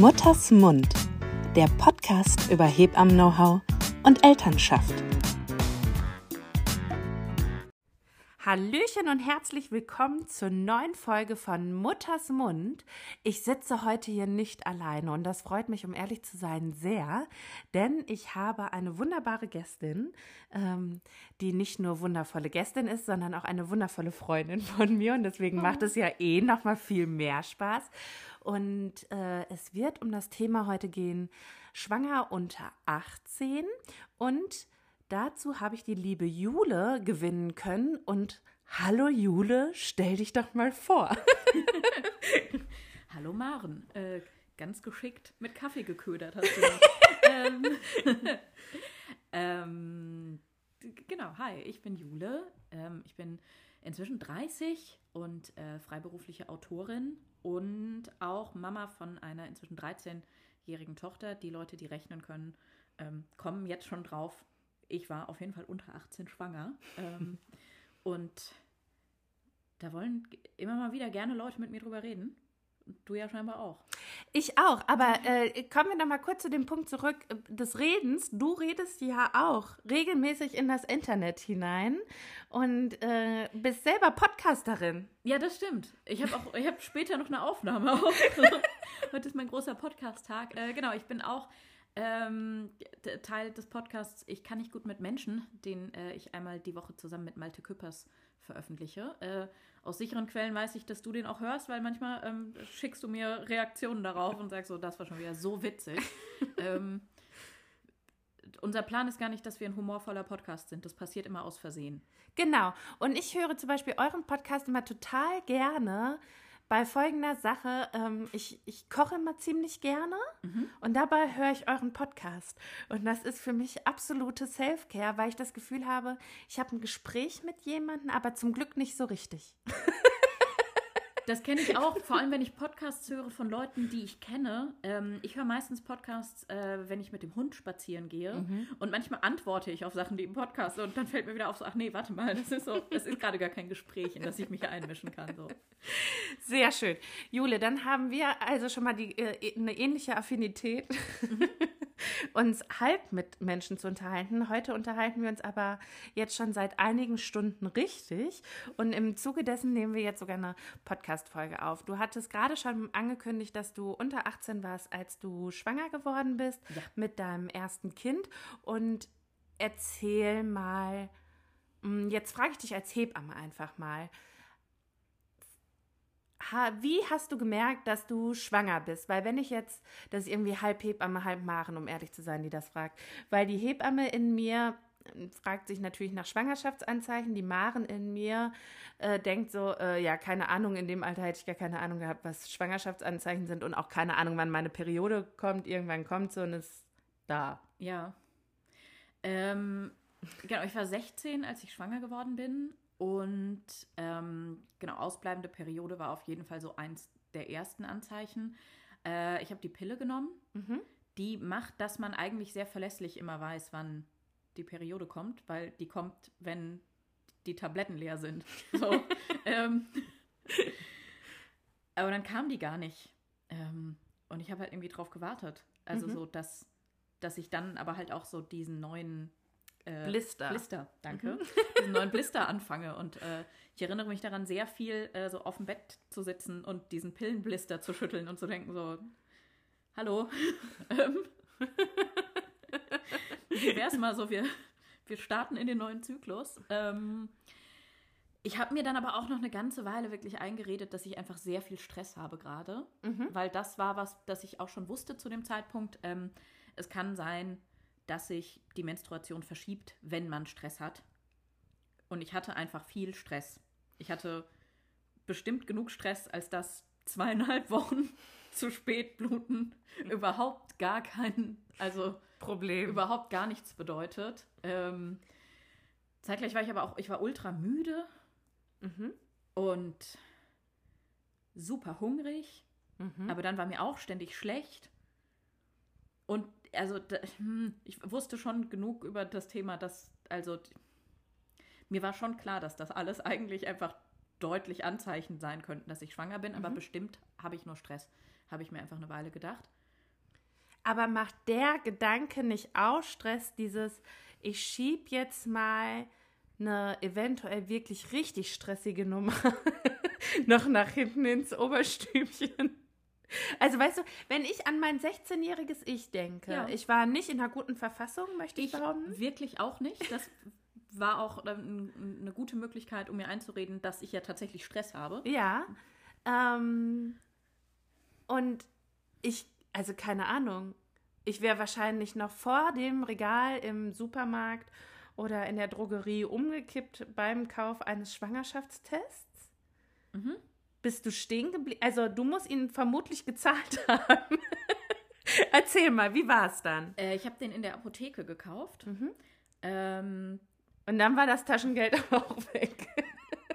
Mutters Mund, der Podcast über Hebammen-Know-how und Elternschaft. Hallöchen und herzlich willkommen zur neuen Folge von Mutters Mund. Ich sitze heute hier nicht alleine und das freut mich, um ehrlich zu sein, sehr, denn ich habe eine wunderbare Gästin, ähm, die nicht nur wundervolle Gästin ist, sondern auch eine wundervolle Freundin von mir und deswegen macht es ja eh noch mal viel mehr Spaß. Und äh, es wird um das Thema heute gehen, schwanger unter 18 und Dazu habe ich die liebe Jule gewinnen können und hallo Jule, stell dich doch mal vor. hallo Maren, äh, ganz geschickt mit Kaffee geködert hast du ähm, ähm, genau, hi, ich bin Jule. Ähm, ich bin inzwischen 30 und äh, freiberufliche Autorin und auch Mama von einer inzwischen 13-jährigen Tochter. Die Leute, die rechnen können, ähm, kommen jetzt schon drauf, ich war auf jeden Fall unter 18 schwanger. Ähm, und da wollen immer mal wieder gerne Leute mit mir drüber reden. Du ja scheinbar auch. Ich auch, aber äh, kommen wir noch mal kurz zu dem Punkt zurück äh, des Redens. Du redest ja auch regelmäßig in das Internet hinein und äh, bist selber Podcasterin. Ja, das stimmt. Ich habe auch, ich habe später noch eine Aufnahme. Heute ist mein großer Podcast-Tag. Äh, genau, ich bin auch ähm, Teil des Podcasts Ich kann nicht gut mit Menschen, den äh, ich einmal die Woche zusammen mit Malte Küppers veröffentliche. Äh, aus sicheren Quellen weiß ich, dass du den auch hörst, weil manchmal ähm, schickst du mir Reaktionen darauf und sagst so, das war schon wieder so witzig. ähm, unser Plan ist gar nicht, dass wir ein humorvoller Podcast sind. Das passiert immer aus Versehen. Genau. Und ich höre zum Beispiel euren Podcast immer total gerne, bei folgender Sache. Ähm, ich, ich koche immer ziemlich gerne mhm. und dabei höre ich euren Podcast. Und das ist für mich absolute Self-Care, weil ich das Gefühl habe, ich habe ein Gespräch mit jemandem, aber zum Glück nicht so richtig. Das kenne ich auch, vor allem wenn ich Podcasts höre von Leuten, die ich kenne. Ähm, ich höre meistens Podcasts, äh, wenn ich mit dem Hund spazieren gehe. Mhm. Und manchmal antworte ich auf Sachen, die im Podcast sind. Und dann fällt mir wieder auf, so, ach nee, warte mal, das ist so, das ist gerade gar kein Gespräch, in das ich mich hier einmischen kann. So. Sehr schön. Jule, dann haben wir also schon mal die, äh, eine ähnliche Affinität. Mhm. Uns halb mit Menschen zu unterhalten. Heute unterhalten wir uns aber jetzt schon seit einigen Stunden richtig. Und im Zuge dessen nehmen wir jetzt sogar eine Podcast-Folge auf. Du hattest gerade schon angekündigt, dass du unter 18 warst, als du schwanger geworden bist ja. mit deinem ersten Kind. Und erzähl mal, hm, jetzt frage ich dich als Hebamme einfach mal wie hast du gemerkt, dass du schwanger bist? Weil wenn ich jetzt, das ist irgendwie halb Hebamme, halb Maren, um ehrlich zu sein, die das fragt. Weil die Hebamme in mir äh, fragt sich natürlich nach Schwangerschaftsanzeichen. Die Maren in mir äh, denkt so, äh, ja, keine Ahnung, in dem Alter hätte ich gar keine Ahnung gehabt, was Schwangerschaftsanzeichen sind und auch keine Ahnung, wann meine Periode kommt. Irgendwann kommt sie und ist da. Ja. Ähm, genau, ich war 16, als ich schwanger geworden bin und ähm, genau, ausbleibende Periode war auf jeden Fall so eins der ersten Anzeichen. Äh, ich habe die Pille genommen. Mhm. Die macht, dass man eigentlich sehr verlässlich immer weiß, wann die Periode kommt, weil die kommt, wenn die Tabletten leer sind. So, ähm, aber dann kam die gar nicht. Ähm, und ich habe halt irgendwie drauf gewartet. Also mhm. so, dass, dass ich dann aber halt auch so diesen neuen äh, Blister. Blister, danke. Mhm. Diesen neuen Blister anfange. Und äh, ich erinnere mich daran, sehr viel äh, so auf dem Bett zu sitzen und diesen Pillenblister zu schütteln und zu denken, so, hallo. Ähm, wie wäre es mal so, wir, wir starten in den neuen Zyklus. Ähm, ich habe mir dann aber auch noch eine ganze Weile wirklich eingeredet, dass ich einfach sehr viel Stress habe gerade, mhm. weil das war was, das ich auch schon wusste zu dem Zeitpunkt. Ähm, es kann sein, dass sich die Menstruation verschiebt, wenn man Stress hat. Und ich hatte einfach viel Stress. Ich hatte bestimmt genug Stress, als dass zweieinhalb Wochen zu spät bluten überhaupt gar kein, also Problem, überhaupt gar nichts bedeutet. Ähm, zeitgleich war ich aber auch, ich war ultra müde mhm. und super hungrig, mhm. aber dann war mir auch ständig schlecht. Und also hm, ich wusste schon genug über das Thema, dass, also mir war schon klar, dass das alles eigentlich einfach deutlich Anzeichen sein könnten, dass ich schwanger bin, mhm. aber bestimmt habe ich nur Stress, habe ich mir einfach eine Weile gedacht. Aber macht der Gedanke nicht auch Stress, dieses, ich schieb jetzt mal eine eventuell wirklich richtig stressige Nummer noch nach hinten ins Oberstübchen? Also weißt du, wenn ich an mein 16-jähriges Ich denke, ja. ich war nicht in einer guten Verfassung, möchte ich, ich behaupten. Wirklich auch nicht. Das war auch eine gute Möglichkeit, um mir einzureden, dass ich ja tatsächlich Stress habe. Ja. Ähm, und ich, also keine Ahnung, ich wäre wahrscheinlich noch vor dem Regal im Supermarkt oder in der Drogerie umgekippt beim Kauf eines Schwangerschaftstests. Mhm. Bist du stehen geblieben? Also du musst ihn vermutlich gezahlt haben. Erzähl mal, wie war es dann? Äh, ich habe den in der Apotheke gekauft. Mhm. Ähm, Und dann war das Taschengeld auch weg.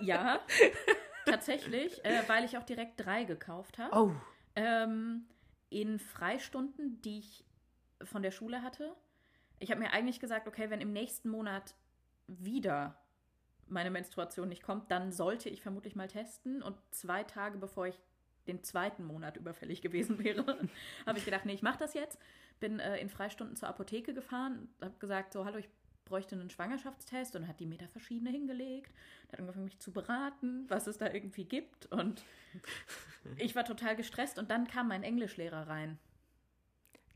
ja, tatsächlich, äh, weil ich auch direkt drei gekauft habe. Oh. Ähm, in Freistunden, die ich von der Schule hatte. Ich habe mir eigentlich gesagt, okay, wenn im nächsten Monat wieder meine Menstruation nicht kommt, dann sollte ich vermutlich mal testen. Und zwei Tage bevor ich den zweiten Monat überfällig gewesen wäre, habe ich gedacht, nee, ich mache das jetzt. Bin äh, in Freistunden zur Apotheke gefahren, habe gesagt, so, hallo, ich bräuchte einen Schwangerschaftstest und hat die mir da verschiedene hingelegt. Hat angefangen, mich zu beraten, was es da irgendwie gibt. Und ich war total gestresst und dann kam mein Englischlehrer rein.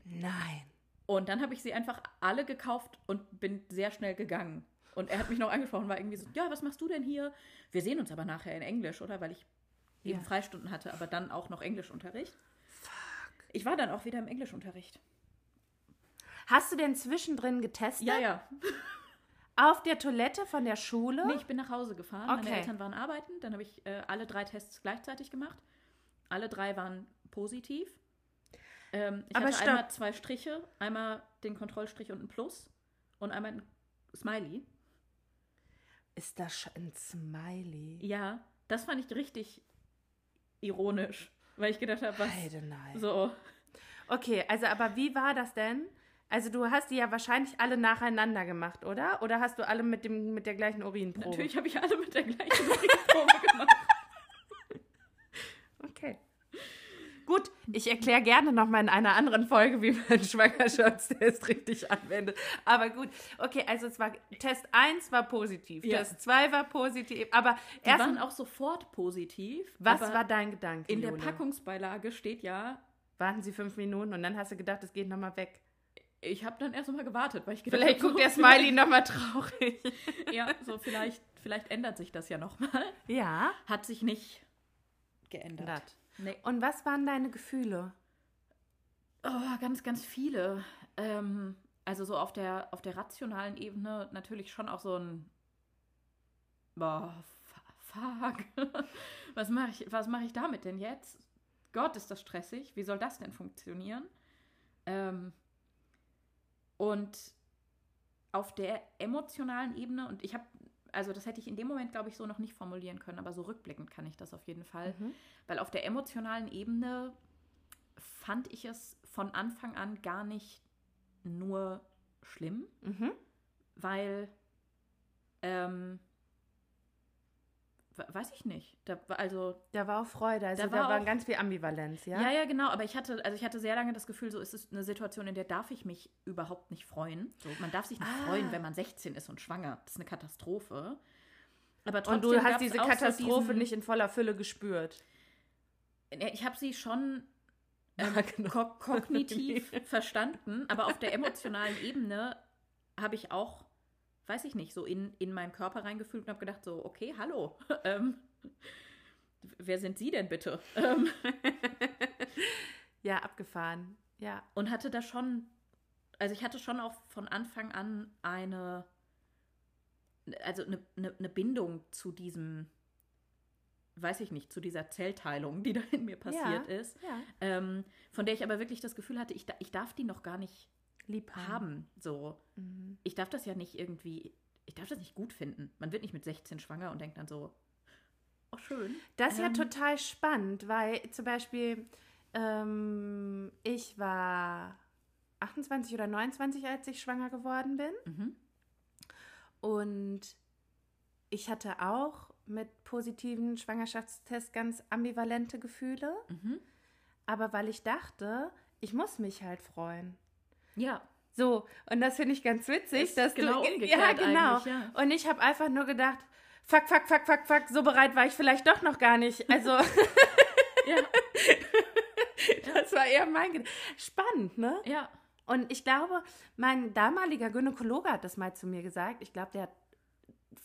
Nein. Und dann habe ich sie einfach alle gekauft und bin sehr schnell gegangen. Und er hat mich noch angesprochen, war irgendwie so, ja, was machst du denn hier? Wir sehen uns aber nachher in Englisch, oder? Weil ich eben ja. Freistunden hatte, aber dann auch noch Englischunterricht. Fuck. Ich war dann auch wieder im Englischunterricht. Hast du denn zwischendrin getestet? Ja, ja. Auf der Toilette von der Schule? Nee, ich bin nach Hause gefahren. Okay. Meine Eltern waren arbeiten. Dann habe ich äh, alle drei Tests gleichzeitig gemacht. Alle drei waren positiv. Ähm, ich Aber hatte einmal zwei Striche. Einmal den Kontrollstrich und ein Plus. Und einmal ein Smiley. Ist das schon ein Smiley? Ja, das fand ich richtig ironisch, weil ich gedacht habe, was Heidenei. so. Okay, also aber wie war das denn? Also du hast die ja wahrscheinlich alle nacheinander gemacht, oder? Oder hast du alle mit dem mit der gleichen Urinprobe? Natürlich habe ich alle mit der gleichen Urinprobe gemacht. Okay. Gut, ich erkläre gerne nochmal in einer anderen Folge, wie man Schwangerschaftstest richtig anwendet. Aber gut, okay, also es war Test 1 war positiv, ja. Test 2 war positiv, aber Die erst waren auch sofort positiv. Was war dein Gedanke? In Jule? der Packungsbeilage steht ja. Warten Sie fünf Minuten und dann hast du gedacht, es geht nochmal weg. Ich habe dann erst mal gewartet, weil ich gedacht Vielleicht guckt so, der Smiley nochmal traurig. ja, so vielleicht, vielleicht ändert sich das ja nochmal. Ja. Hat sich nicht geändert. Nee. Und was waren deine Gefühle? Oh, ganz, ganz viele. Ähm, also so auf der, auf der rationalen Ebene natürlich schon auch so ein Boah, fuck. was mache ich, mach ich damit denn jetzt? Gott, ist das stressig. Wie soll das denn funktionieren? Ähm, und auf der emotionalen Ebene, und ich habe also das hätte ich in dem Moment, glaube ich, so noch nicht formulieren können, aber so rückblickend kann ich das auf jeden Fall. Mhm. Weil auf der emotionalen Ebene fand ich es von Anfang an gar nicht nur schlimm, mhm. weil ähm, weiß ich nicht. Da war also da war auch Freude, also da war, da war auch, ganz viel Ambivalenz, ja. Ja, ja, genau. Aber ich hatte, also ich hatte sehr lange das Gefühl, so ist es eine Situation, in der darf ich mich überhaupt nicht freuen. So, man darf sich nicht ah. freuen, wenn man 16 ist und schwanger. Das ist eine Katastrophe. Aber trotzdem und du hast diese Katastrophe so diesen, nicht in voller Fülle gespürt. Ich habe sie schon ähm, ja, genau. ko kognitiv verstanden, aber auf der emotionalen Ebene habe ich auch weiß ich nicht, so in, in meinen Körper reingefühlt und habe gedacht, so, okay, hallo. Ähm, wer sind Sie denn bitte? Ähm, ja, abgefahren. Ja. Und hatte da schon, also ich hatte schon auch von Anfang an eine, also eine, eine, eine Bindung zu diesem, weiß ich nicht, zu dieser Zellteilung, die da in mir passiert ja, ist, ja. Ähm, von der ich aber wirklich das Gefühl hatte, ich, ich darf die noch gar nicht lieb haben. haben so. Mhm. Ich darf das ja nicht irgendwie, ich darf das nicht gut finden. Man wird nicht mit 16 schwanger und denkt dann so, oh schön. Das ist ähm, ja total spannend, weil zum Beispiel ähm, ich war 28 oder 29, als ich schwanger geworden bin. Mhm. Und ich hatte auch mit positiven Schwangerschaftstests ganz ambivalente Gefühle. Mhm. Aber weil ich dachte, ich muss mich halt freuen. Ja. So, und das finde ich ganz witzig, Ist dass genau du. ja, genau. ja. Und ich habe einfach nur gedacht, fuck, fuck, fuck, fuck, fuck, so bereit war ich vielleicht doch noch gar nicht. Also, Ja. das war eher mein Gedanke. Spannend, ne? ja. Und ich glaube, mein damaliger Gynäkologe hat das mal zu mir gesagt. Ich glaube, der hat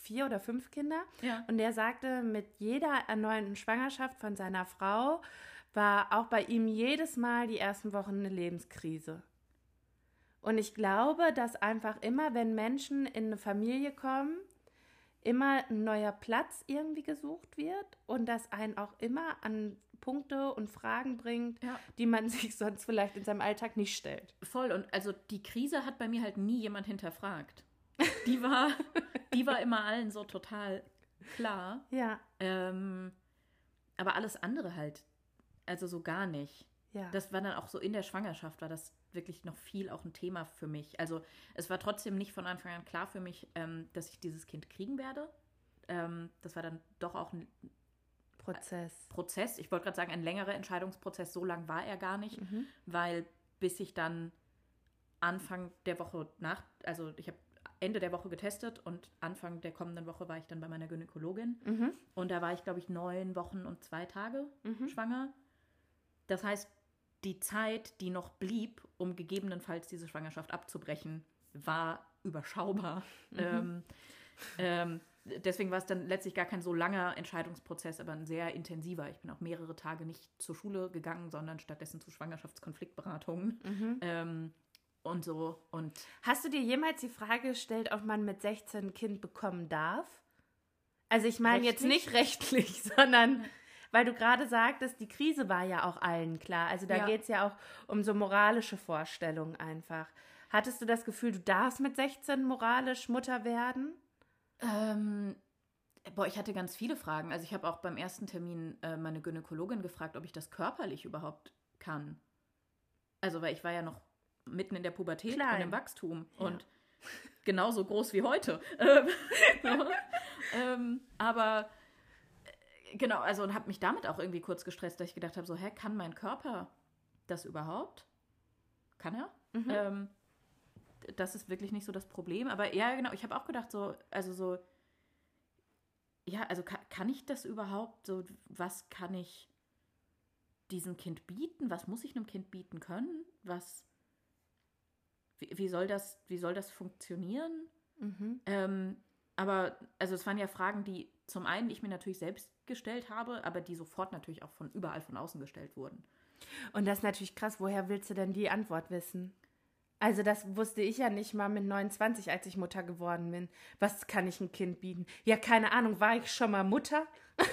vier oder fünf Kinder. Ja. Und der sagte, mit jeder erneuten Schwangerschaft von seiner Frau war auch bei ihm jedes Mal die ersten Wochen eine Lebenskrise. Und ich glaube, dass einfach immer, wenn Menschen in eine Familie kommen, immer ein neuer Platz irgendwie gesucht wird und das einen auch immer an Punkte und Fragen bringt, Ja. die man sich sonst vielleicht in seinem Alltag nicht stellt. Voll. Und also die Krise hat bei mir halt nie jemand hinterfragt. Die war, die war immer allen so total klar. Ja, Ähm, aber alles andere halt, also so gar nicht. ja. Das war dann auch so in der Schwangerschaft, war das wirklich noch viel auch ein Thema für mich. Also es war trotzdem nicht von Anfang an klar für mich, ähm, dass ich dieses Kind kriegen werde. Ähm, das war dann doch auch ein Prozess. Prozess. Ich wollte gerade sagen, ein längerer Entscheidungsprozess. So lang war er gar nicht, Mhm. weil bis ich dann Anfang der Woche nach, also ich habe Ende der Woche getestet und Anfang der kommenden Woche war ich dann bei meiner Gynäkologin. Mhm. Und da war ich, glaube ich, neun Wochen und zwei Tage Mhm. schwanger. Das heißt, die Zeit, die noch blieb, um gegebenenfalls diese Schwangerschaft abzubrechen, war überschaubar. Ähm, ähm, deswegen war es dann letztlich gar kein so langer Entscheidungsprozess, aber ein sehr intensiver. Ich bin auch mehrere Tage nicht zur Schule gegangen, sondern stattdessen zu Schwangerschaftskonfliktberatungen. Mhm. Ähm, und so. Und Hast du dir jemals die Frage gestellt, ob man mit 16 ein Kind bekommen darf? Also ich meine jetzt nicht rechtlich, sondern weil du gerade sagtest, die Krise war ja auch allen klar. Also da Ja. geht es ja auch um so moralische Vorstellungen einfach. Hattest du das Gefühl, du darfst mit 16 moralisch Mutter werden? Ähm, boah, ich hatte ganz viele Fragen. Also ich habe auch beim ersten Termin äh, meine Gynäkologin gefragt, ob ich das körperlich überhaupt kann. Also, weil ich war ja noch mitten in der Pubertät Klein. und im Wachstum Ja. und genauso groß wie heute. Ähm, aber genau, also und habe mich damit auch irgendwie kurz gestresst, dass ich gedacht habe, so, hä, kann mein Körper das überhaupt? Kann er? Mhm. Ähm, das ist wirklich nicht so das Problem. Aber ja, genau, ich habe auch gedacht, so, also so, ja, also kann, kann ich das überhaupt? So, was kann ich diesem Kind bieten? Was muss ich einem Kind bieten können? Was, wie, wie soll das, wie soll das funktionieren? Mhm. Ähm, aber, also es waren ja Fragen, die zum einen ich mir natürlich selbst gestellt habe, aber die sofort natürlich auch von überall von außen gestellt wurden. Und das ist natürlich krass. Woher willst du denn die Antwort wissen? Also das wusste ich ja nicht mal mit 29, als ich Mutter geworden bin. Was kann ich ein Kind bieten? Ja, keine Ahnung. War ich schon mal Mutter?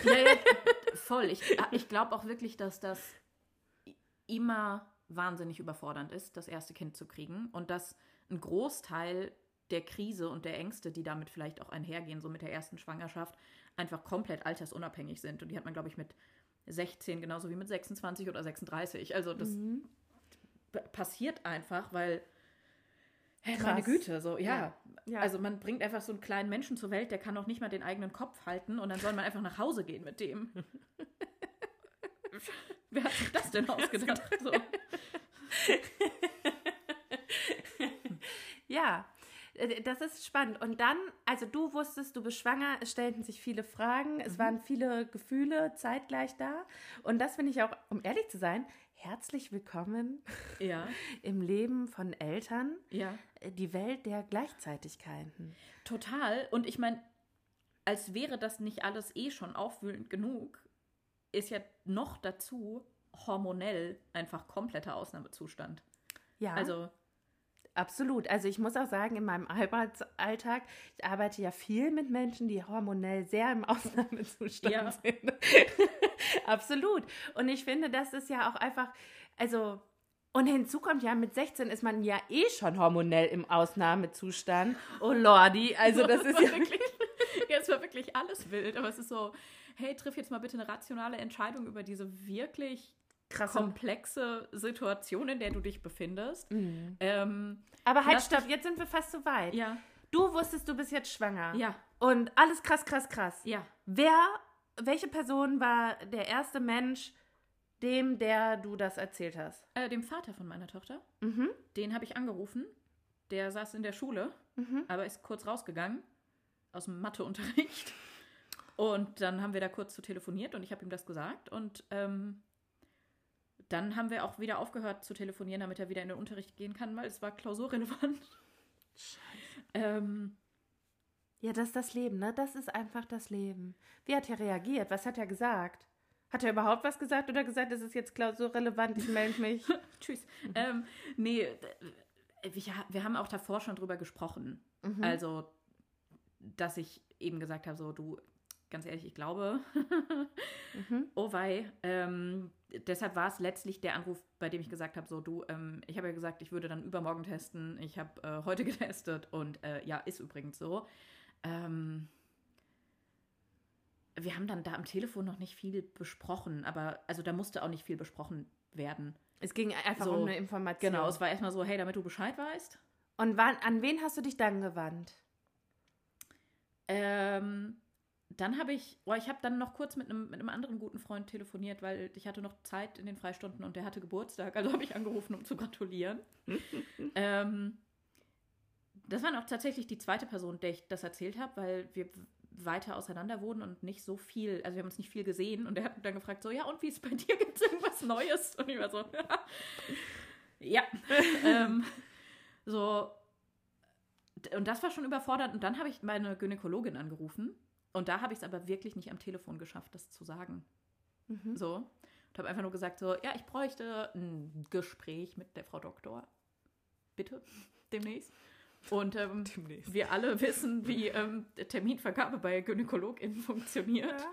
Ja, ja, voll. Ich, ich glaube auch wirklich, dass das immer wahnsinnig überfordernd ist, das erste Kind zu kriegen. Und dass ein Großteil der Krise und der Ängste, die damit vielleicht auch einhergehen, so mit der ersten Schwangerschaft, einfach komplett altersunabhängig sind. Und die hat man, glaube ich, mit 16 genauso wie mit 26 oder 36. Also das p- passiert einfach, weil, hey, meine. Güte, so, ja. Ja. Ja. Also man bringt einfach so einen kleinen Menschen zur Welt, der kann noch nicht mal den eigenen Kopf halten und dann soll man einfach nach Hause gehen mit dem. Wer hat sich das denn ausgedacht? So. Ja, das ist spannend. Und dann, also du wusstest, du bist schwanger, es stellten sich viele Fragen, es waren viele Gefühle zeitgleich da. Und das finde ich auch, um ehrlich zu sein, herzlich willkommen Ja, im Leben von Eltern, ja. äh, die Welt der Gleichzeitigkeiten. Total. Und ich meine, als wäre das nicht alles eh schon aufwühlend genug, ist ja noch dazu hormonell einfach kompletter Ausnahmezustand. Ja, Also, absolut. Also ich muss auch sagen, in meinem Arbeitsalltag, ich arbeite ja viel mit Menschen, die hormonell sehr im Ausnahmezustand Ja. sind. absolut. Und ich finde, das ist ja auch einfach, also und hinzu kommt ja, mit 16 ist man ja eh schon hormonell im Ausnahmezustand. Oh Lordi, also das ist ja wirklich, ja, es war wirklich alles wild, aber es ist so, hey, triff jetzt mal bitte eine rationale Entscheidung über diese wirklich krass. komplexe Situation, in der du dich befindest. Mhm. Ähm, Aber halt, stopp, jetzt sind wir fast so weit. ja, Du wusstest, du bist jetzt schwanger. ja, Und alles krass, krass, krass. ja. Wer, welche Person war der erste Mensch, dem, der du das erzählt hast? Äh, dem Vater von meiner Tochter. Mhm. Den habe ich angerufen. Der saß in der Schule, Mhm. aber ist kurz rausgegangen aus dem Matheunterricht. Und dann haben wir da kurz zu telefoniert und ich habe ihm das gesagt. Und ähm, dann haben wir auch wieder aufgehört zu telefonieren, damit er wieder in den Unterricht gehen kann, weil es war klausurrelevant. Ähm, Ja, das ist das Leben, ne? Das ist einfach das Leben. Wie hat er reagiert? Was hat er gesagt? Hat er überhaupt was gesagt oder gesagt, das ist jetzt klausurrelevant, ich melde mich? Tschüss. Ähm, nee, äh, wir, wir haben auch davor schon drüber gesprochen. Mhm. Also, dass ich eben gesagt habe, so, du, ganz ehrlich, ich glaube, Mhm. oh wei. Ähm, deshalb war es letztlich der Anruf, bei dem ich gesagt habe, so, du, ähm, ich habe ja gesagt, ich würde dann übermorgen testen. Ich habe äh, heute getestet und äh, ja, ist übrigens so. Ähm, wir haben dann da am Telefon noch nicht viel besprochen, aber also da musste auch nicht viel besprochen werden. Es ging einfach So, um eine Information. Genau, es war erstmal so, hey, damit du Bescheid weißt. Und wann, an wen hast du dich dann gewandt? Ähm, dann habe ich, oh, ich habe dann noch kurz mit einem, mit einem anderen guten Freund telefoniert, weil ich hatte noch Zeit in den Freistunden und der hatte Geburtstag, also habe ich angerufen, um zu gratulieren. ähm, das war auch tatsächlich die zweite Person, der ich das erzählt habe, weil wir weiter auseinander wohnen und nicht so viel, also wir haben uns nicht viel gesehen und der hat dann gefragt, so, ja, und wie ist es bei dir? Gibt es irgendwas Neues? Und ich war so, ja. ähm, so, und das war schon überfordernd. Und dann habe ich meine Gynäkologin angerufen. Und da habe ich es aber wirklich nicht am Telefon geschafft, das zu sagen. Mhm. So. Und habe einfach nur gesagt, so, ja, ich bräuchte ein Gespräch mit der Frau Doktor. Bitte, demnächst. Und ähm, Demnächst. wir alle wissen, wie ähm, Terminvergabe bei GynäkologInnen funktioniert.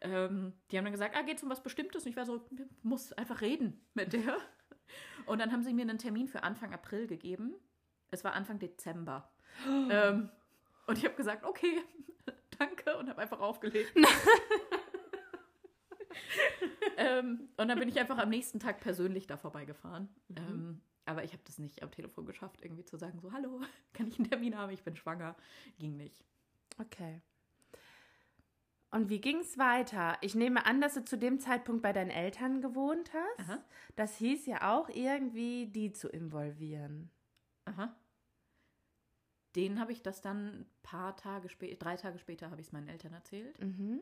Ähm, die haben dann gesagt, ah, geht es um was Bestimmtes? Und ich war so, muss einfach reden mit der. Und dann haben sie mir einen Termin für Anfang April gegeben. Es war Anfang Dezember. ähm, und ich habe gesagt, okay, danke, und habe einfach aufgelegt. ähm, und dann bin ich einfach am nächsten Tag persönlich da vorbeigefahren. Ähm, aber ich habe das nicht am Telefon geschafft, irgendwie zu sagen, so, hallo, kann ich einen Termin haben? Ich bin schwanger. Ging nicht. Okay. Und wie ging es weiter? Ich nehme an, dass du zu dem Zeitpunkt bei deinen Eltern gewohnt hast. Aha. Das hieß ja auch irgendwie, die zu involvieren. Aha. Den habe ich das dann ein paar Tage später, drei Tage später habe ich es meinen Eltern erzählt. Mhm.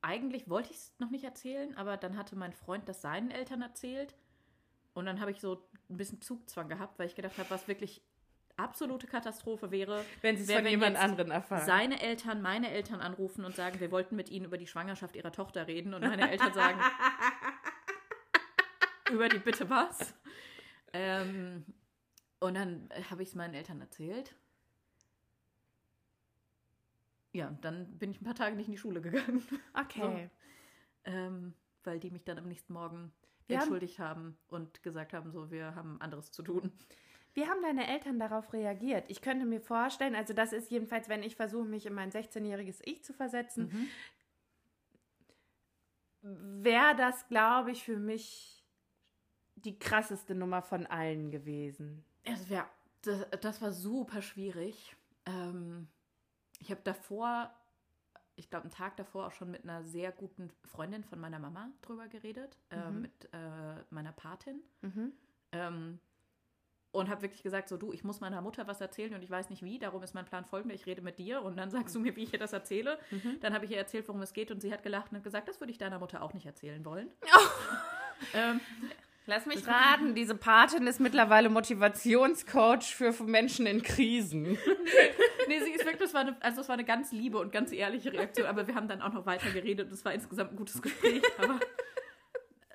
Eigentlich wollte ich es noch nicht erzählen, aber dann hatte mein Freund das seinen Eltern erzählt. Und dann habe ich so ein bisschen Zugzwang gehabt, weil ich gedacht habe, was wirklich absolute Katastrophe wäre, Wenn sie es von jemand anderen erfahren. seine Eltern meine Eltern anrufen und sagen, wir wollten mit ihnen über die Schwangerschaft ihrer Tochter reden. Und meine Eltern sagen, über die bitte was? Ähm, und dann habe ich es meinen Eltern erzählt. Ja, dann bin ich ein paar Tage nicht in die Schule gegangen, Okay. ähm, weil die mich dann am nächsten Morgen Wir haben- entschuldigt haben und gesagt haben, so, wir haben anderes zu tun. Wie haben deine Eltern darauf reagiert? Ich könnte mir vorstellen, also das ist jedenfalls, wenn ich versuche, mich in mein 16-jähriges Ich zu versetzen, Mhm. wäre das, glaube ich, für mich die krasseste Nummer von allen gewesen. Es wär, das, das war super schwierig. Ähm, ich habe davor, ich glaube, einen Tag davor auch schon mit einer sehr guten Freundin von meiner Mama drüber geredet, äh, Mhm. mit äh, meiner Patin. Mhm. Ähm, und habe wirklich gesagt, so du, ich muss meiner Mutter was erzählen und ich weiß nicht wie, darum ist mein Plan folgender, ich rede mit dir und dann sagst du mir, wie ich ihr das erzähle. Mhm. Dann habe ich ihr erzählt, worum es geht und sie hat gelacht und gesagt, das würde ich deiner Mutter auch nicht erzählen wollen. ähm, Lass mich raten, diese Patin ist mittlerweile Motivationscoach für Menschen in Krisen. nee, sie ist wirklich, das war eine, also es war eine ganz liebe und ganz ehrliche Reaktion, aber wir haben dann auch noch weiter geredet und es war insgesamt ein gutes Gespräch, aber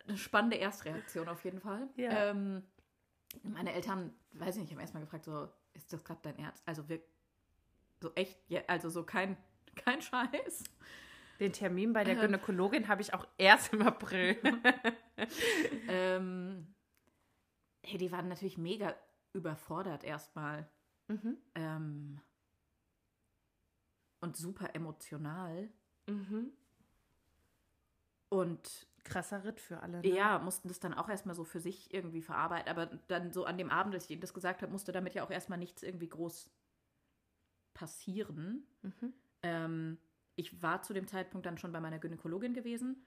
eine spannende Erstreaktion auf jeden Fall. Ja. Ähm, meine Eltern, weiß ich nicht, haben erstmal gefragt, so, ist das gerade dein Ernst? Also wir, so echt, ja, also so kein, kein Scheiß. Den Termin bei der Ähm. Gynäkologin habe ich auch erst im April. ähm, hey, die waren natürlich mega überfordert erstmal. Mhm. Ähm, und super emotional. Mhm. Und Krasser Ritt für alle. Ne? ja, mussten das dann auch erstmal so für sich irgendwie verarbeiten. Aber dann so an dem Abend, als ich ihnen das gesagt habe, musste damit ja auch erstmal nichts irgendwie groß passieren. Mhm. Ähm, ich war zu dem Zeitpunkt dann schon bei meiner Gynäkologin gewesen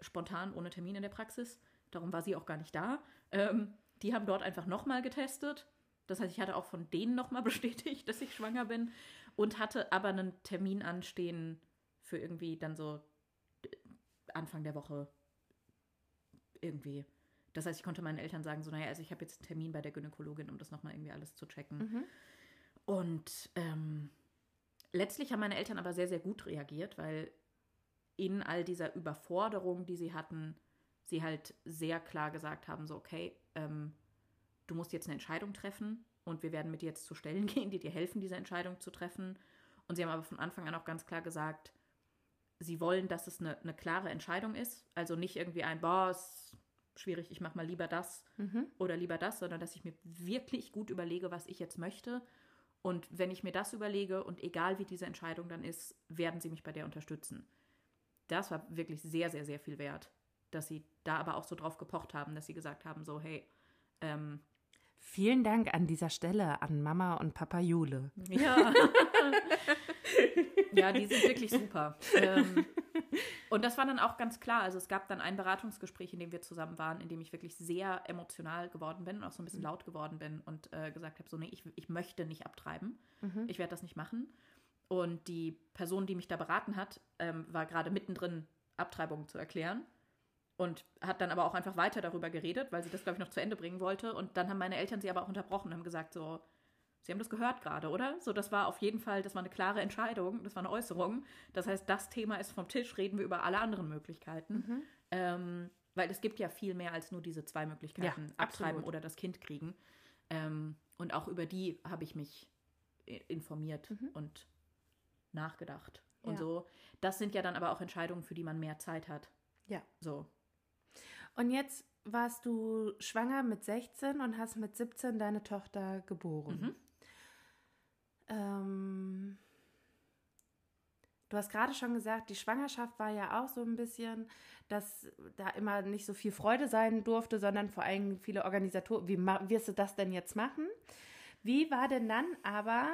spontan ohne Termin in der Praxis. Darum war sie auch gar nicht da. Ähm, die haben dort einfach nochmal getestet. Das heißt, ich hatte auch von denen nochmal bestätigt, dass ich schwanger bin und hatte aber einen Termin anstehen für irgendwie dann so äh, Anfang der Woche irgendwie. Das heißt, ich konnte meinen Eltern sagen, so, naja, also ich habe jetzt einen Termin bei der Gynäkologin, um das nochmal irgendwie alles zu checken. Mhm. Und ähm, letztlich haben meine Eltern aber sehr, sehr gut reagiert, weil in all dieser Überforderung, die sie hatten, sie halt sehr klar gesagt haben, so, okay, ähm, du musst jetzt eine Entscheidung treffen und wir werden mit dir jetzt zu Stellen gehen, die dir helfen, diese Entscheidung zu treffen. Und sie haben aber von Anfang an auch ganz klar gesagt, sie wollen, dass es eine, eine klare Entscheidung ist. Also nicht irgendwie ein, boah, ist schwierig, ich mache mal lieber das Mhm. oder lieber das, sondern dass ich mir wirklich gut überlege, was ich jetzt möchte. Und wenn ich mir das überlege und egal wie diese Entscheidung dann ist, werden sie mich bei der unterstützen. Das war wirklich sehr, sehr, sehr viel wert, dass sie da aber auch so drauf gepocht haben, dass sie gesagt haben, so, hey, ähm, Vielen Dank an dieser Stelle an Mama und Papa Jule. Ja. ja, die sind wirklich super. Ähm, und das war dann auch ganz klar. Also es gab dann ein Beratungsgespräch, in dem wir zusammen waren, in dem ich wirklich sehr emotional geworden bin und auch so ein bisschen laut geworden bin und äh, gesagt habe, so, nee, ich, ich möchte nicht abtreiben. Ich werde das nicht machen. Und die Person, die mich da beraten hat, ähm, war gerade mittendrin, Abtreibungen zu erklären. Und hat dann aber auch einfach weiter darüber geredet, weil sie das, glaube ich, noch zu Ende bringen wollte. Und dann haben meine Eltern sie aber auch unterbrochen und haben gesagt, so, Sie haben das gehört gerade, oder? So, das war auf jeden Fall, das war eine klare Entscheidung, das war eine Äußerung. Das heißt, das Thema ist vom Tisch, reden wir über alle anderen Möglichkeiten. Ähm, weil es gibt ja viel mehr als nur diese zwei Möglichkeiten, Ja, abtreiben oder das Kind kriegen. Ähm, und auch über die habe ich mich informiert und nachgedacht. Und Ja. so, das sind ja dann aber auch Entscheidungen, für die man mehr Zeit hat. Ja. So. Und jetzt warst du schwanger mit 16 und hast mit 17 deine Tochter geboren. Mhm. Ähm, du hast gerade schon gesagt, die Schwangerschaft war ja auch so ein bisschen, dass da immer nicht so viel Freude sein durfte, sondern vor allem viele Organisatoren. Wie wirst du das denn jetzt machen? Wie war denn dann aber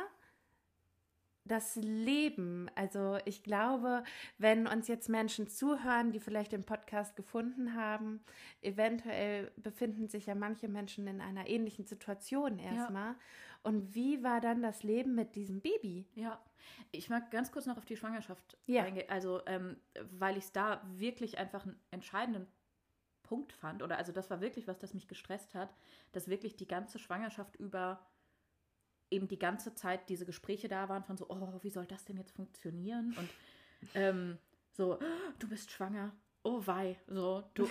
das Leben? Also ich glaube, wenn uns jetzt Menschen zuhören, die vielleicht den Podcast gefunden haben, eventuell befinden sich ja manche Menschen in einer ähnlichen Situation erstmal. Und wie war dann das Leben mit diesem Baby? Ja, ich mag ganz kurz noch auf die Schwangerschaft Ja. eingehen. Also, ähm, weil ich es da wirklich einfach einen entscheidenden Punkt fand, oder also das war wirklich was, das mich gestresst hat, dass wirklich die ganze Schwangerschaft über eben die ganze Zeit diese Gespräche da waren von so, oh, wie soll das denn jetzt funktionieren? Und ähm, so, du bist schwanger, oh wei, so, du,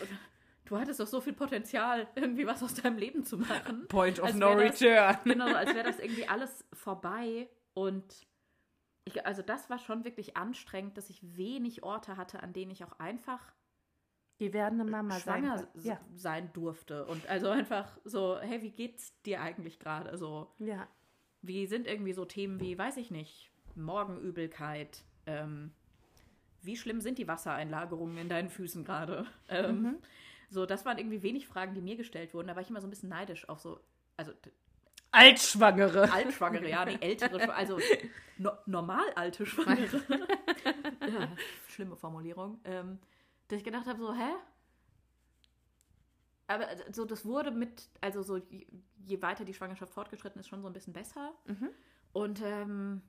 du hattest doch so viel Potenzial, irgendwie was aus deinem Leben zu machen. Point of no return. Genau, als wäre das irgendwie alles vorbei. Und ich, also das war schon wirklich anstrengend, dass ich wenig Orte hatte, an denen ich auch einfach Die werdende Mama schwanger sein. Ja, sein durfte. Und also einfach so, hey, wie geht's dir eigentlich gerade? So, ja. Wie sind irgendwie so Themen wie, weiß ich nicht, Morgenübelkeit, ähm, wie schlimm sind die Wassereinlagerungen in deinen Füßen gerade? Ähm, Mhm. So, das waren irgendwie wenig Fragen, die mir gestellt wurden. Da war ich immer so ein bisschen neidisch auf so, also Altschwangere. Altschwangere, ja, nee, ältere, also no, normal alte Schwangere. ja, schlimme Formulierung. Ähm, dass ich gedacht habe, so, hä? Aber äh, so, das wurde mit, also so, je, je weiter die Schwangerschaft fortgeschritten ist, schon so ein bisschen besser. Mhm. Und ähm,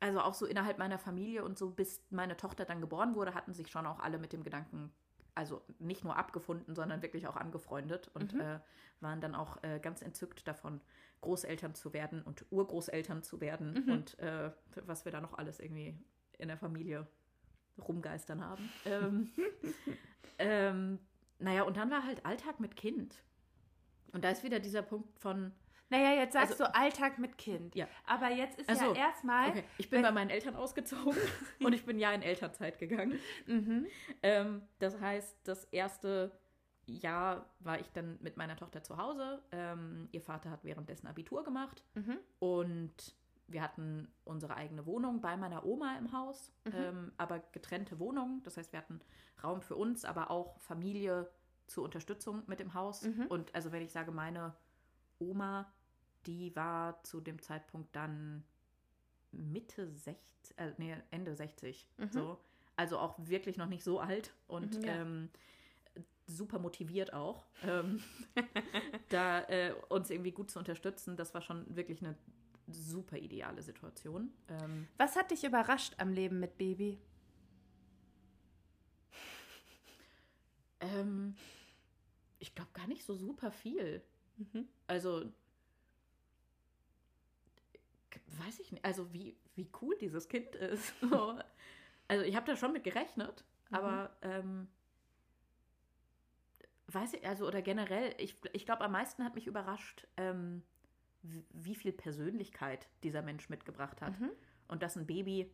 also auch so innerhalb meiner Familie und so, bis meine Tochter dann geboren wurde, hatten sich schon auch alle mit dem Gedanken, also nicht nur abgefunden, sondern wirklich auch angefreundet und Mhm. äh, waren dann auch äh, ganz entzückt davon, Großeltern zu werden und Urgroßeltern zu werden Mhm. und äh, was wir da noch alles irgendwie in der Familie rumgeistern haben. ähm, ähm, naja, und dann war halt Alltag mit Kind. Und da ist wieder dieser Punkt von, Naja, jetzt sagst Also- du Alltag mit Kind. ja, Aber jetzt ist Ach so, ja erstmal. Okay, ich bin bei meinen Eltern ausgezogen und ich bin ja in Elternzeit gegangen. Mhm. Ähm, das heißt, das erste Jahr war ich dann mit meiner Tochter zu Hause. Ähm, ihr Vater hat währenddessen Abitur gemacht Mhm. und wir hatten unsere eigene Wohnung bei meiner Oma im Haus, Mhm. ähm, aber getrennte Wohnungen. Das heißt, wir hatten Raum für uns, aber auch Familie zur Unterstützung mit im Haus. Mhm. Und also wenn ich sage, meine Oma, die war zu dem Zeitpunkt dann Mitte 60, äh, nee, Ende 60. Mhm. So. Also auch wirklich noch nicht so alt und Mhm, ja. ähm, super motiviert auch, ähm, da äh, uns irgendwie gut zu unterstützen. Das war schon wirklich eine super ideale Situation. Ähm, Was hat dich überrascht am Leben mit Baby? ähm, ich glaube gar nicht so super viel. Mhm. Also, weiß ich nicht, also wie, wie cool dieses Kind ist. So. Also ich habe da schon mit gerechnet, Mhm. aber ähm, weiß ich, also oder generell, ich, ich glaube am meisten hat mich überrascht, ähm, wie, viel Persönlichkeit dieser Mensch mitgebracht hat. Mhm. Und dass ein Baby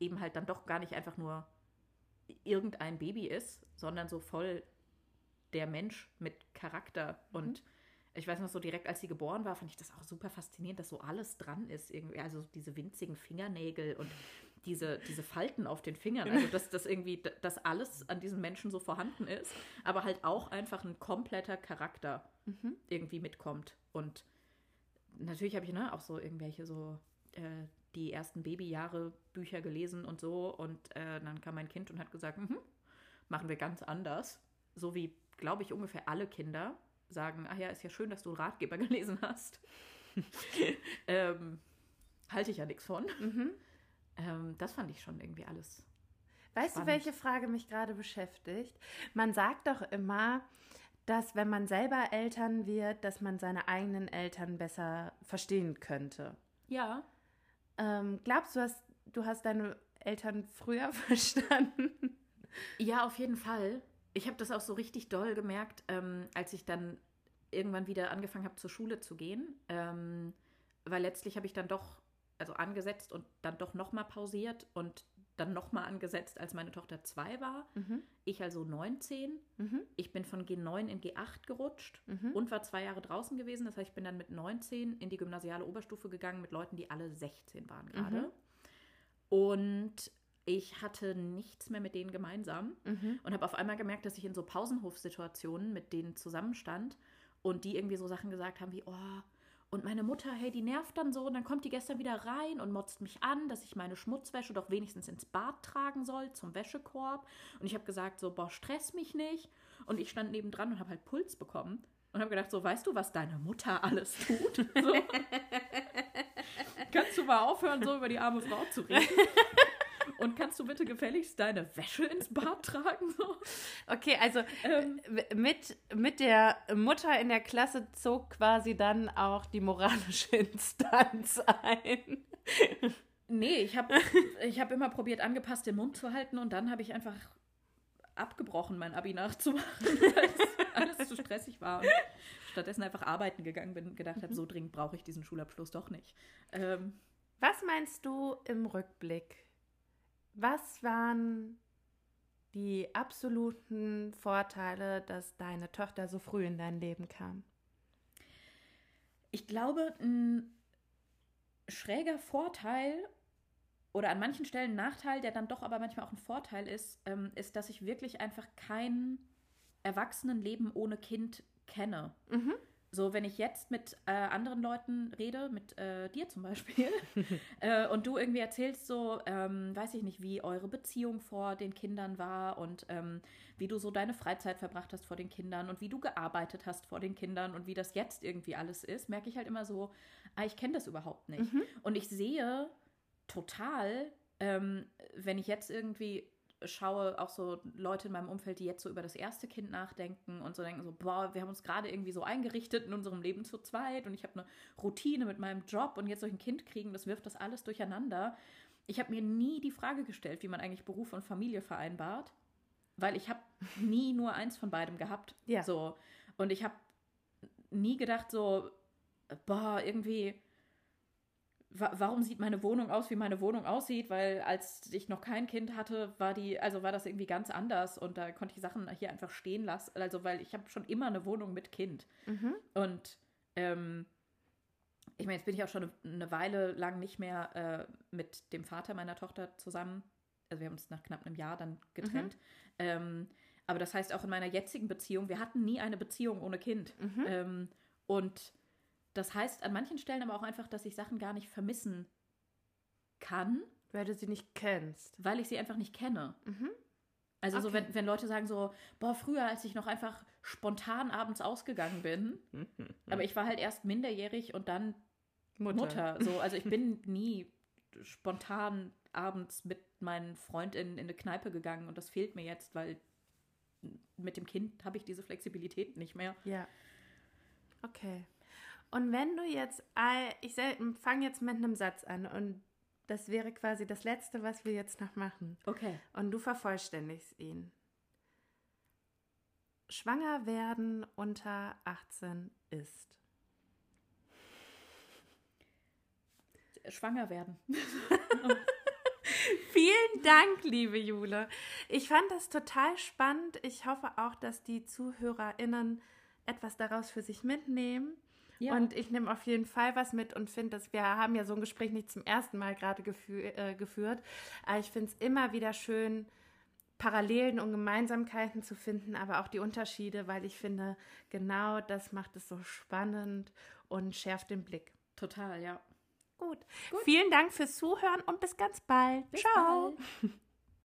eben halt dann doch gar nicht einfach nur irgendein Baby ist, sondern so voll der Mensch mit Charakter. Und ich weiß noch so direkt, als sie geboren war, fand ich das auch super faszinierend, dass so alles dran ist. Irgendwie, also diese winzigen Fingernägel und diese, diese Falten auf den Fingern. Also dass das irgendwie, dass alles an diesem Menschen so vorhanden ist, aber halt auch einfach ein kompletter Charakter Mhm. irgendwie mitkommt. Und natürlich habe ich ne, auch so irgendwelche so äh, die ersten Babyjahre Bücher gelesen und so. Und äh, dann kam mein Kind und hat gesagt, mhm, machen wir ganz anders. So wie, glaube ich, ungefähr alle Kinder sagen, ach ja, ist ja schön, dass du einen Ratgeber gelesen hast. ähm, halte ich ja nichts von. Mhm. Ähm, das fand ich schon irgendwie alles. Weißt Spannend. du, welche Frage mich gerade beschäftigt? Man sagt doch immer, dass wenn man selber Eltern wird, dass man seine eigenen Eltern besser verstehen könnte. Ja. Ähm, glaubst du, hast, du hast deine Eltern früher verstanden? Ja, auf jeden Fall. Ich habe das auch so richtig doll gemerkt, ähm, als ich dann irgendwann wieder angefangen habe, zur Schule zu gehen. Ähm, weil letztlich habe ich dann doch, also angesetzt und dann doch nochmal pausiert und dann nochmal angesetzt, als meine Tochter zwei war. Mhm. Ich also 19. Mhm. Ich bin von G9 in G8 gerutscht Mhm. und war zwei Jahre draußen gewesen. Das heißt, ich bin dann mit 19 in die gymnasiale Oberstufe gegangen mit Leuten, die alle 16 waren gerade. Mhm. Und ich hatte nichts mehr mit denen gemeinsam Mhm. und habe auf einmal gemerkt, dass ich in so Pausenhofsituationen mit denen zusammenstand und die irgendwie so Sachen gesagt haben wie, oh, und meine Mutter, hey, die nervt dann so und dann kommt die gestern wieder rein und motzt mich an, dass ich meine Schmutzwäsche doch wenigstens ins Bad tragen soll zum Wäschekorb. Und ich habe gesagt so, boah, stress mich nicht. Und ich stand nebendran und habe halt Puls bekommen und habe gedacht so, weißt du, was deine Mutter alles tut? So. Kannst du mal aufhören, so über die arme Frau zu reden? Und kannst du bitte gefälligst deine Wäsche ins Bad tragen? So? Okay, also Ähm, mit, mit der Mutter in der Klasse zog quasi dann auch die moralische Instanz ein. Nee, ich habe ich hab immer probiert, angepasst den Mund zu halten und dann habe ich einfach abgebrochen, mein Abi nachzumachen, weil es alles zu stressig war. Und stattdessen einfach arbeiten gegangen bin und gedacht habe, so dringend brauche ich diesen Schulabschluss doch nicht. Ähm, Was meinst du im Rückblick? Was waren die absoluten Vorteile, dass deine Tochter so früh in dein Leben kam? ich glaube, ein schräger Vorteil oder an manchen Stellen ein Nachteil, der dann doch aber manchmal auch ein Vorteil ist, ähm, ist, dass ich wirklich einfach kein Erwachsenenleben ohne Kind kenne. Mhm. So, wenn ich jetzt mit äh, anderen Leuten rede, mit äh, dir zum Beispiel, äh, und du irgendwie erzählst so, ähm, weiß ich nicht, wie eure Beziehung vor den Kindern war und ähm, wie du so deine Freizeit verbracht hast vor den Kindern und wie du gearbeitet hast vor den Kindern und wie das jetzt irgendwie alles ist, merke ich halt immer so, ah, ich kenne das überhaupt nicht. Mhm. Und ich sehe total, ähm, wenn ich jetzt irgendwie schaue, auch so Leute in meinem Umfeld, die jetzt so über das erste Kind nachdenken und so denken so, boah, wir haben uns gerade irgendwie so eingerichtet in unserem Leben zu zweit und ich habe eine Routine mit meinem Job und jetzt soll ich ein Kind kriegen, das wirft das alles durcheinander. Ich habe mir nie die Frage gestellt, wie man eigentlich Beruf und Familie vereinbart, weil ich habe nie nur eins von beidem gehabt. Ja. So. Und ich habe nie gedacht so, boah, irgendwie, wa warum sieht meine Wohnung aus, wie meine Wohnung aussieht? Weil als ich noch kein Kind hatte, war die, also war das irgendwie ganz anders und da konnte ich Sachen hier einfach stehen lassen. Also weil ich habe schon immer eine Wohnung mit Kind. Mhm. Und ähm, ich meine, jetzt bin ich auch schon eine, Weile lang nicht mehr äh, mit dem Vater meiner Tochter zusammen. Also wir haben uns nach knapp einem Jahr dann getrennt. Ähm, aber das heißt auch in meiner jetzigen Beziehung, wir hatten nie eine Beziehung ohne Kind. Mhm. Ähm, und das heißt an manchen Stellen aber auch einfach, dass ich Sachen gar nicht vermissen kann, Weil du sie nicht kennst. Weil ich sie einfach nicht kenne. Mhm. Also so, Okay. wenn, wenn Leute sagen so, boah, früher, als ich noch einfach spontan abends ausgegangen bin, aber ich war halt erst minderjährig und dann Mutter. So, also ich bin nie spontan abends mit meinen Freundinnen in eine Kneipe gegangen und das fehlt mir jetzt, weil mit dem Kind habe ich diese Flexibilität nicht mehr. Ja. Okay. Und wenn du jetzt, ich fange jetzt mit einem Satz an und das wäre quasi das Letzte, was wir jetzt noch machen. Okay. Und du vervollständigst ihn. Schwanger werden unter 18 ist. Schwanger werden. Vielen Dank, liebe Jule. Ich fand das total spannend. Ich hoffe auch, dass die ZuhörerInnen etwas daraus für sich mitnehmen. Ja. Und ich nehme auf jeden Fall was mit und finde, dass wir haben ja so ein Gespräch nicht zum ersten Mal gerade gefü äh, geführt. Aber ich finde es immer wieder schön, Parallelen und Gemeinsamkeiten zu finden, aber auch die Unterschiede, weil ich finde, genau das macht es so spannend und schärft den Blick. Total, ja. Gut. Vielen Dank fürs Zuhören und bis ganz bald. Bis Ciao. bald.